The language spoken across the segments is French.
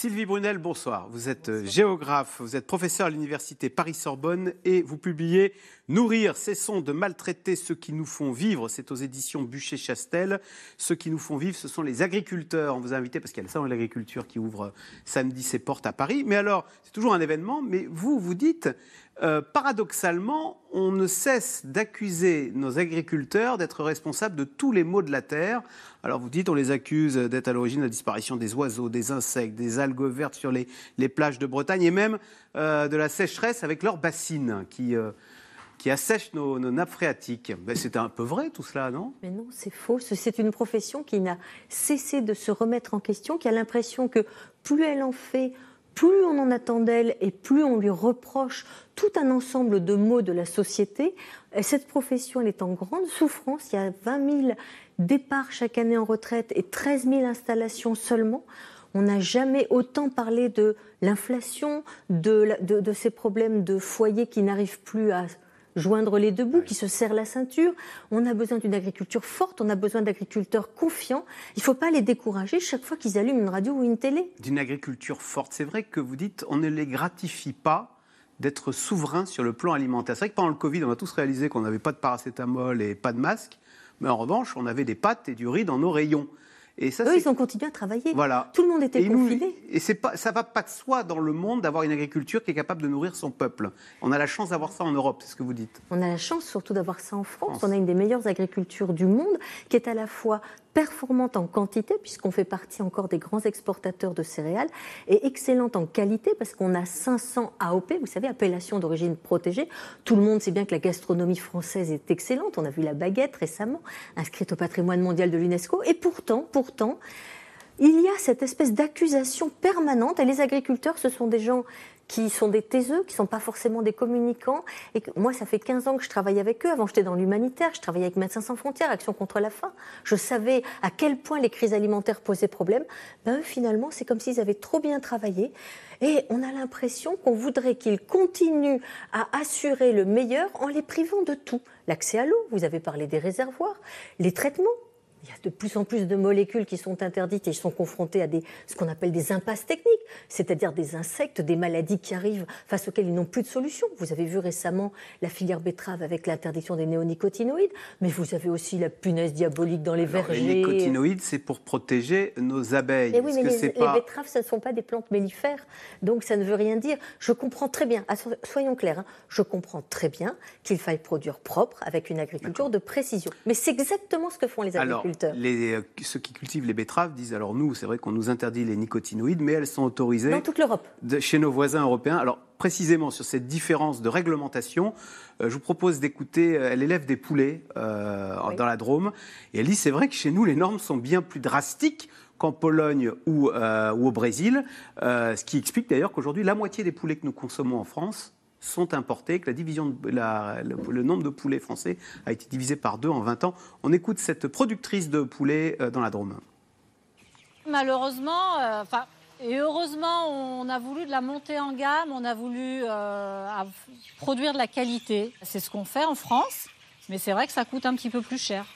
Sylvie Brunel, bonsoir. Vous êtes euh, géographe, vous êtes professeur à l'université Paris-Sorbonne et vous publiez Nourrir, cessons de maltraiter ceux qui nous font vivre. C'est aux éditions Bûcher-Chastel. Ceux qui nous font vivre, ce sont les agriculteurs. On vous a invité parce qu'il y a le salon de l'agriculture qui ouvre euh, samedi ses portes à Paris. Mais alors, c'est toujours un événement, mais vous, vous dites, euh, paradoxalement, on ne cesse d'accuser nos agriculteurs d'être responsables de tous les maux de la terre. Alors vous dites, on les accuse d'être à l'origine de la disparition des oiseaux, des insectes, des algues vertes sur les, plages de Bretagne et même euh, de la sécheresse avec leurs bassines qui, euh, qui assèchent nos, nappes phréatiques. Ben, c'est un peu vrai tout cela, non? Mais non, c'est faux. C'est une profession qui n'a cessé de se remettre en question, qui a l'impression que plus elle en fait, plus on en attend d'elle et plus on lui reproche tout un ensemble de maux de la société. cette profession, elle est en grande souffrance. Il y a 20 000 départs chaque année en retraite et 13 000 installations seulement. On n'a jamais autant parlé de l'inflation, de, de, ces problèmes de foyers qui n'arrivent plus à joindre les deux bouts, qui se serrent la ceinture. On a besoin d'une agriculture forte, on a besoin d'agriculteurs confiants. Il ne faut pas les décourager chaque fois qu'ils allument une radio ou une télé. D'une agriculture forte, c'est vrai que vous dites on ne les gratifie pas d'être souverains sur le plan alimentaire. C'est vrai que pendant le Covid, on a tous réalisé qu'on n'avait pas de paracétamol et pas de masque, mais en revanche, on avait des pâtes et du riz dans nos rayons. Et ça, Eux, ils ont continué à travailler. Voilà. Tout le monde était confiné. et c'est pas, ça va pas de soi dans le monde d'avoir une agriculture qui est capable de nourrir son peuple. On a la chance d'avoir ça en Europe, c'est ce que vous dites. On a la chance surtout d'avoir ça en France. On a une des meilleures agricultures du monde qui est à la fois performante en quantité, puisqu'on fait partie encore des grands exportateurs de céréales, et excellente en qualité, parce qu'on a 500 AOP, vous savez, appellation d'origine protégée. Tout le monde sait bien que la gastronomie française est excellente. On a vu la baguette récemment, inscrite au patrimoine mondial de l'UNESCO. Et pourtant, pourtant, il y a cette espèce d'accusation permanente, et les agriculteurs, ce sont des gens qui sont des taiseux, qui ne sont pas forcément des communicants. Et moi, ça fait 15 ans que je travaille avec eux. Avant, j'étais dans l'humanitaire, je travaillais avec Médecins sans frontières, Action contre la faim. Je savais à quel point les crises alimentaires posaient problème. Ben, eux, finalement, c'est comme s'ils avaient trop bien travaillé. Et on a l'impression qu'on voudrait qu'ils continuent à assurer le meilleur en les privant de tout. L'accès à l'eau, vous avez parlé des réservoirs, les traitements, il y a de plus en plus de molécules qui sont interdites et ils sont confrontés à des, ce qu'on appelle des impasses techniques, c'est-à-dire des insectes, des maladies qui arrivent face auxquelles ils n'ont plus de solution. Vous avez vu récemment la filière betterave avec l'interdiction des néonicotinoïdes, mais vous avez aussi la punaise diabolique dans les vergers. Les nicotinoïdes, c'est pour protéger nos abeilles. Eh oui, mais les, betteraves, ce ne sont pas des plantes mellifères, donc ça ne veut rien dire. Je comprends très bien, soyons clairs, hein, je comprends très bien qu'il faille produire propre avec une agriculture de précision. Mais c'est exactement ce que font les agriculteurs. Les, euh, ceux qui cultivent les betteraves disent alors nous, c'est vrai qu'on nous interdit les nicotinoïdes, mais elles sont autorisées dans toute l'Europe, chez nos voisins européens. Alors précisément sur cette différence de réglementation, euh, je vous propose d'écouter. Euh, elle élève des poulets dans la Drôme, et elle dit c'est vrai que chez nous les normes sont bien plus drastiques qu'en Pologne ou, ou, au Brésil, ce qui explique d'ailleurs qu'aujourd'hui la moitié des poulets que nous consommons en France sont importés, que la division le, nombre de poulets français a été divisé par deux en 20 ans. On écoute cette productrice de poulets euh, dans la Drôme. Malheureusement, euh, enfin. et heureusement, on a voulu de la montée en gamme, on a voulu euh, produire de la qualité. C'est ce qu'on fait en France, mais c'est vrai que ça coûte un petit peu plus cher.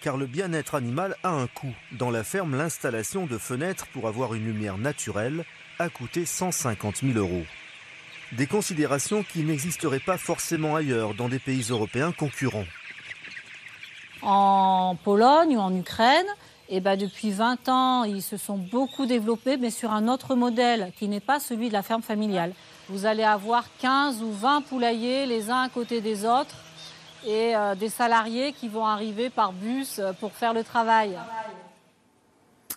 Car le bien-être animal a un coût. Dans la ferme, l'installation de fenêtres pour avoir une lumière naturelle a coûté 150 000 euros. Des considérations qui n'existeraient pas forcément ailleurs dans des pays européens concurrents. En Pologne ou en Ukraine, eh ben depuis 20 ans, ils se sont beaucoup développés, mais sur un autre modèle qui n'est pas celui de la ferme familiale. Vous allez avoir 15 ou 20 poulaillers les uns à côté des autres et euh, des salariés qui vont arriver par bus euh, pour faire le travail.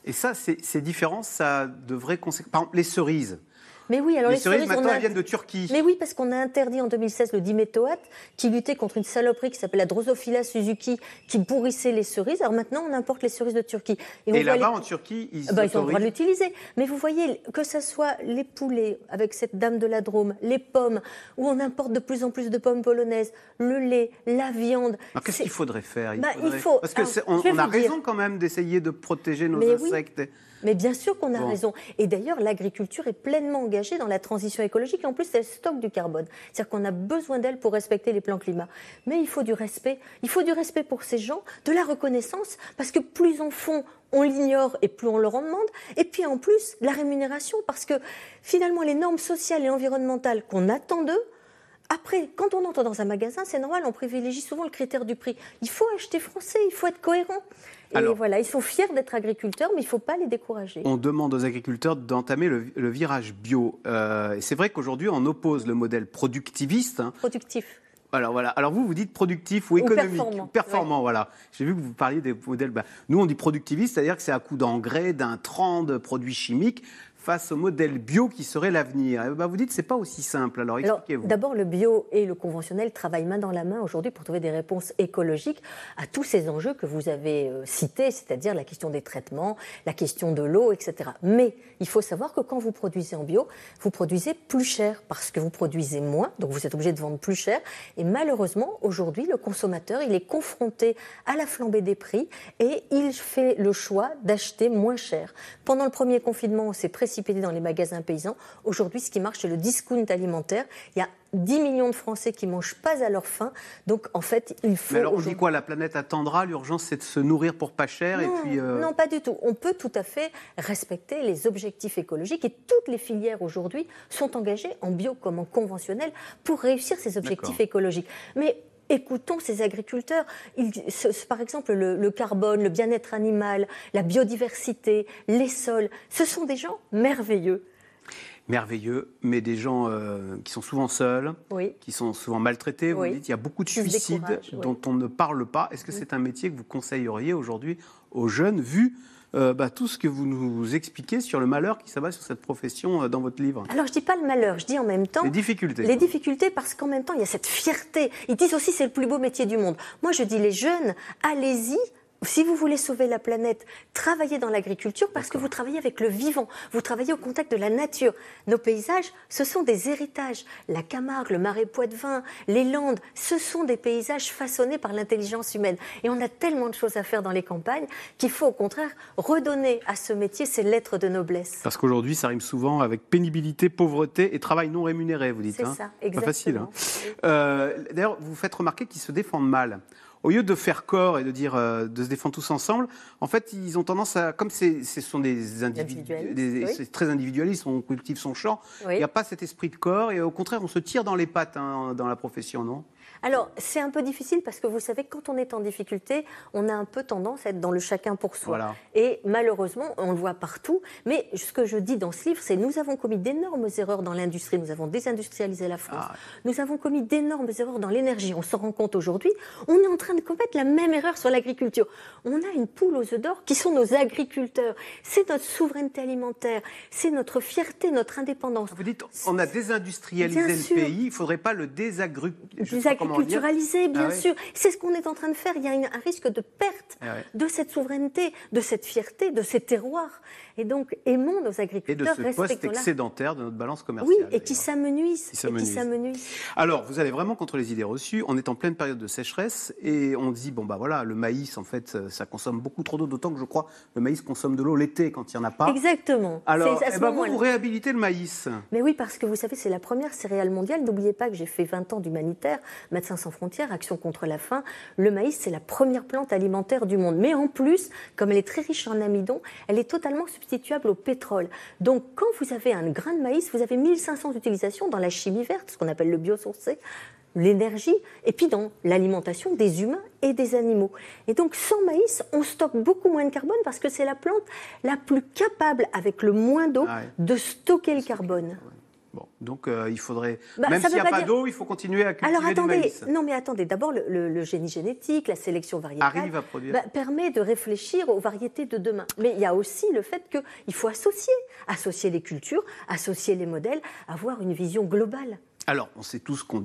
Et ça, ces différences, ça devrait... Par exemple, les cerises. Mais oui, alors les, les cerises, cerises, maintenant, on a- elles viennent de Turquie. Mais oui, parce qu'on a interdit en 2016 le diméthoate qui luttait contre une saloperie qui s'appelle la Drosophila Suzuki qui pourrissait les cerises. Alors maintenant, on importe les cerises de Turquie. Et là-bas, les- en Turquie, ils Ah bah, ils ont le droit de l'utiliser. Mais vous voyez, que ce soit les poulets avec cette dame de la Drôme, les pommes, où on importe de plus en plus de pommes polonaises, le lait, la viande. Alors, Qu'est-ce qu'il faudrait faire? Bah, il faudrait- faut- Parce que alors, c'est- on, a dire. raison quand même d'essayer de protéger nos Mais oui. Mais bien sûr qu'on a Bon. raison. Et d'ailleurs, l'agriculture est pleinement engagée dans la transition écologique. Et en plus, elle stocke du carbone. C'est-à-dire qu'on a besoin d'elle pour respecter les plans climat. Mais il faut du respect. Il faut du respect pour ces gens, de la reconnaissance, parce que plus on font, on l'ignore et plus on leur en demande. Et puis en plus, la rémunération, parce que finalement, les normes sociales et environnementales qu'on attend d'eux, après, quand on entre dans un magasin, c'est normal, on privilégie souvent le critère du prix. Il faut acheter français, il faut être cohérent. Et Alors- voilà, ils sont fiers d'être agriculteurs, mais il ne faut pas les décourager. On demande aux agriculteurs d'entamer le, le virage bio. Euh, et c'est vrai qu'aujourd'hui, on oppose le modèle productiviste. hein. Productif. Alors voilà. Alors vous, vous dites productif ou économique, performant. Performant, voilà. J'ai vu que vous parliez des modèles. bah, nous, on dit productiviste, c'est-à-dire que c'est à coup d'engrais, d'intrants, de produits chimiques, face au modèle bio qui serait l'avenir. Eh ben, vous dites c'est pas aussi simple. Alors expliquez-vous. d'abord, le bio et le conventionnel travaillent main dans la main aujourd'hui pour trouver des réponses écologiques à tous ces enjeux que vous avez euh, cités, c'est-à-dire la question des traitements, la question de l'eau, etc. Mais il faut savoir que quand vous produisez en bio, vous produisez plus cher parce que vous produisez moins, donc vous êtes obligé de vendre plus cher. Et malheureusement, aujourd'hui, le consommateur, il est confronté à la flambée des prix et il fait le choix d'acheter moins cher. Pendant le premier confinement, on s'est dans les magasins paysans. Aujourd'hui, ce qui marche, c'est le discount alimentaire. Il y a 10 millions de Français qui mangent pas à leur faim. Donc, en fait, il faut. Mais alors on dit quoi? La planète attendra. L'urgence, c'est de se nourrir pour pas cher. non, et puis. euh, non, pas du tout. On peut tout à fait respecter les objectifs écologiques et toutes les filières aujourd'hui sont engagées en bio comme en conventionnel pour réussir ces objectifs écologiques. Mais Écoutons ces agriculteurs. Ils- ce- ce- par exemple, le, le carbone, le bien-être animal, la biodiversité, les sols, ce sont des gens merveilleux. merveilleux, mais des gens euh, qui sont souvent seuls, Oui. qui sont souvent maltraités. Vous Oui. dites, il y a beaucoup de Qui suicides oui. dont on ne parle pas. Est-ce que c'est un métier que vous conseilleriez aujourd'hui aux jeunes, vu euh, bah, tout ce que vous nous expliquez sur le malheur qui s'abat sur cette profession euh, dans votre livre Alors, je dis pas le malheur, je dis en même temps Les difficultés. Les difficultés, parce qu'en même temps, il y a cette fierté. Ils disent aussi c'est le plus beau métier du monde. Moi, je dis les jeunes, allez-y. Si vous voulez sauver la planète, travaillez dans l'agriculture parce que vous travaillez avec le vivant, vous travaillez au contact de la nature. Nos paysages, ce sont des héritages. La Camargue, le Marais Poitevin, les Landes, ce sont des paysages façonnés par l'intelligence humaine. Et on a tellement de choses à faire dans les campagnes qu'il faut au contraire redonner à ce métier ses lettres de noblesse. Parce qu'aujourd'hui, ça rime souvent avec pénibilité, pauvreté et travail non rémunéré, vous dites. C'est hein. ça, Pas exactement. facile. hein. Euh, D'ailleurs, vous faites remarquer qu'ils se défendent mal. Au lieu de faire corps et de dire euh, de se défendre tous ensemble, en fait, ils ont tendance à, comme ce sont des individus, oui. c'est très individualiste, on cultive son champ. Oui. Il n'y a pas cet esprit de corps et au contraire, on se tire dans les pattes hein, dans la profession, non? Alors, c'est un peu difficile parce que vous savez, quand on est en difficulté, on a un peu tendance à être dans le chacun pour soi. Voilà. Et malheureusement, on le voit partout. Mais ce que je dis dans ce livre, c'est nous avons commis d'énormes erreurs dans l'industrie. Nous avons désindustrialisé la France. Ah. Nous avons commis d'énormes erreurs dans l'énergie. On s'en rend compte aujourd'hui. On est en train de commettre la même erreur sur l'agriculture. On a une poule aux œufs d'or qui sont nos agriculteurs. C'est notre souveraineté alimentaire. C'est notre fierté, notre indépendance. Vous dites, on a désindustrialisé Bien le sûr. pays, il ne faudrait pas le désagru... bien Ah oui. sûr. C'est ce qu'on est en train de faire. Il y a une- un risque de perte Ah de cette souveraineté, de cette fierté, de ces terroirs. Et donc, aimons nos Et de agriculteurs, ce poste excédentaire de notre balance Oui, commerciale. Qui Et qui s'amenuisent. s'amenuisent. Alors, vous allez vraiment contre les idées reçues. On est en pleine période de sécheresse et on dit bon bah voilà, le maïs en fait, euh, ça consomme beaucoup trop d'eau. D'autant que je crois le maïs consomme de l'eau l'été quand il n'y en a pas. Exactement. Alors, eh ben, vous, vous réhabilitez le maïs. Mais oui, parce que vous savez, c'est la première céréale mondiale. N'oubliez pas que j'ai fait 20 ans d'humanitaire, Médecins sans frontières, Action contre la faim. Le maïs, c'est la première plante alimentaire du monde. Mais en plus, comme elle est très riche en amidon, elle est totalement substituable au pétrole. Donc, quand vous avez un grain de maïs, vous avez 1500 utilisations dans la chimie verte, ce qu'on appelle le biosourcé l'énergie, et puis dans l'alimentation des humains et des animaux. Et donc sans maïs, on stocke beaucoup moins de carbone parce que c'est la plante la plus capable, avec le moins d'eau, Ah de stocker le carbone. Bon, donc euh, il faudrait, bah, même s'il n'y a pas, d'eau, il faut continuer à cultiver Alors attendez, du maïs. non mais attendez, d'abord le, génie génétique, la sélection variétale, bah, permet de réfléchir aux variétés de demain. Mais il y a aussi le fait qu'il faut associer, associer les cultures, associer les modèles, avoir une vision globale. Alors, on sait tous qu'on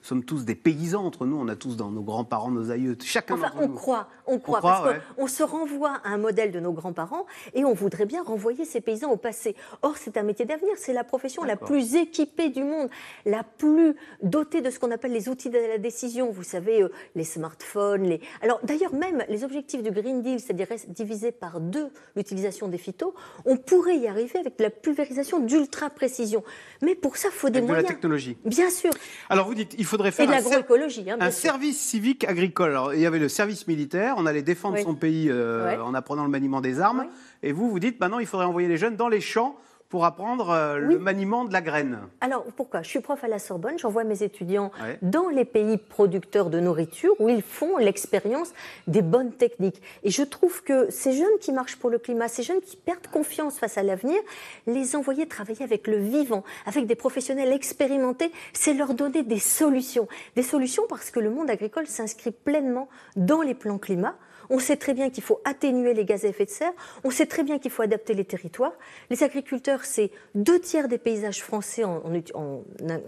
sommes tous des paysans entre nous, on a tous dans nos grands-parents, nos aïeux, chacun enfin, on Croit, on croit, parce qu'on se renvoie à un modèle de nos grands-parents et on voudrait bien renvoyer ces paysans au passé. Or, c'est un métier d'avenir, c'est la profession la plus équipée du monde, la plus dotée de ce qu'on appelle les outils de la décision. Vous savez, euh, les smartphones, les... Alors, d'ailleurs, même les objectifs du Green Deal, c'est-à-dire diviser par deux l'utilisation des phytos, on pourrait y arriver avec la pulvérisation d'ultra-précision. Mais pour ça, il faut des moyens. De la technologie. Bien sûr. Alors vous dites, il faudrait faire hein, un, service civique agricole. Alors, il y avait le service militaire, on allait défendre son pays euh, en apprenant le maniement des armes. Et vous, vous dites, maintenant, il faudrait envoyer les jeunes dans les champs pour apprendre euh, le maniement de la graine. Alors pourquoi? Je suis prof à la Sorbonne, j'envoie mes étudiants dans les pays producteurs de nourriture où ils font l'expérience des bonnes techniques. Et je trouve que ces jeunes qui marchent pour le climat, ces jeunes qui perdent confiance face à l'avenir, les envoyer travailler avec le vivant, avec des professionnels expérimentés, c'est leur donner des solutions. Des solutions parce que le monde agricole s'inscrit pleinement dans les plans climat. On sait très bien qu'il faut atténuer les gaz à effet de serre. On sait très bien qu'il faut adapter les territoires. Les agriculteurs, c'est deux tiers des paysages français en,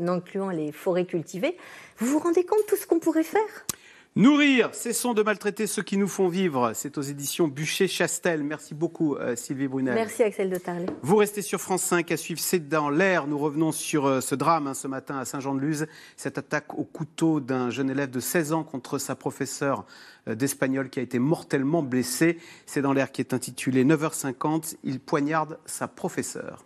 incluant les forêts cultivées. Vous vous rendez compte de tout ce qu'on pourrait faire? Nourrir, cessons de maltraiter ceux qui nous font vivre. C'est aux éditions Bûcher-Chastel. Merci beaucoup, euh, Sylvie Brunel. Merci, Axel de Tarlet. Vous restez sur France 5 à suivre C'est dans l'air. Nous revenons sur euh, ce drame hein, ce matin à Saint-Jean-de-Luz. Cette attaque au couteau d'un jeune élève de 16 ans contre sa professeure euh, d'espagnol qui a été mortellement blessée. C'est dans l'air qui est intitulé 9h50. Il poignarde sa professeure.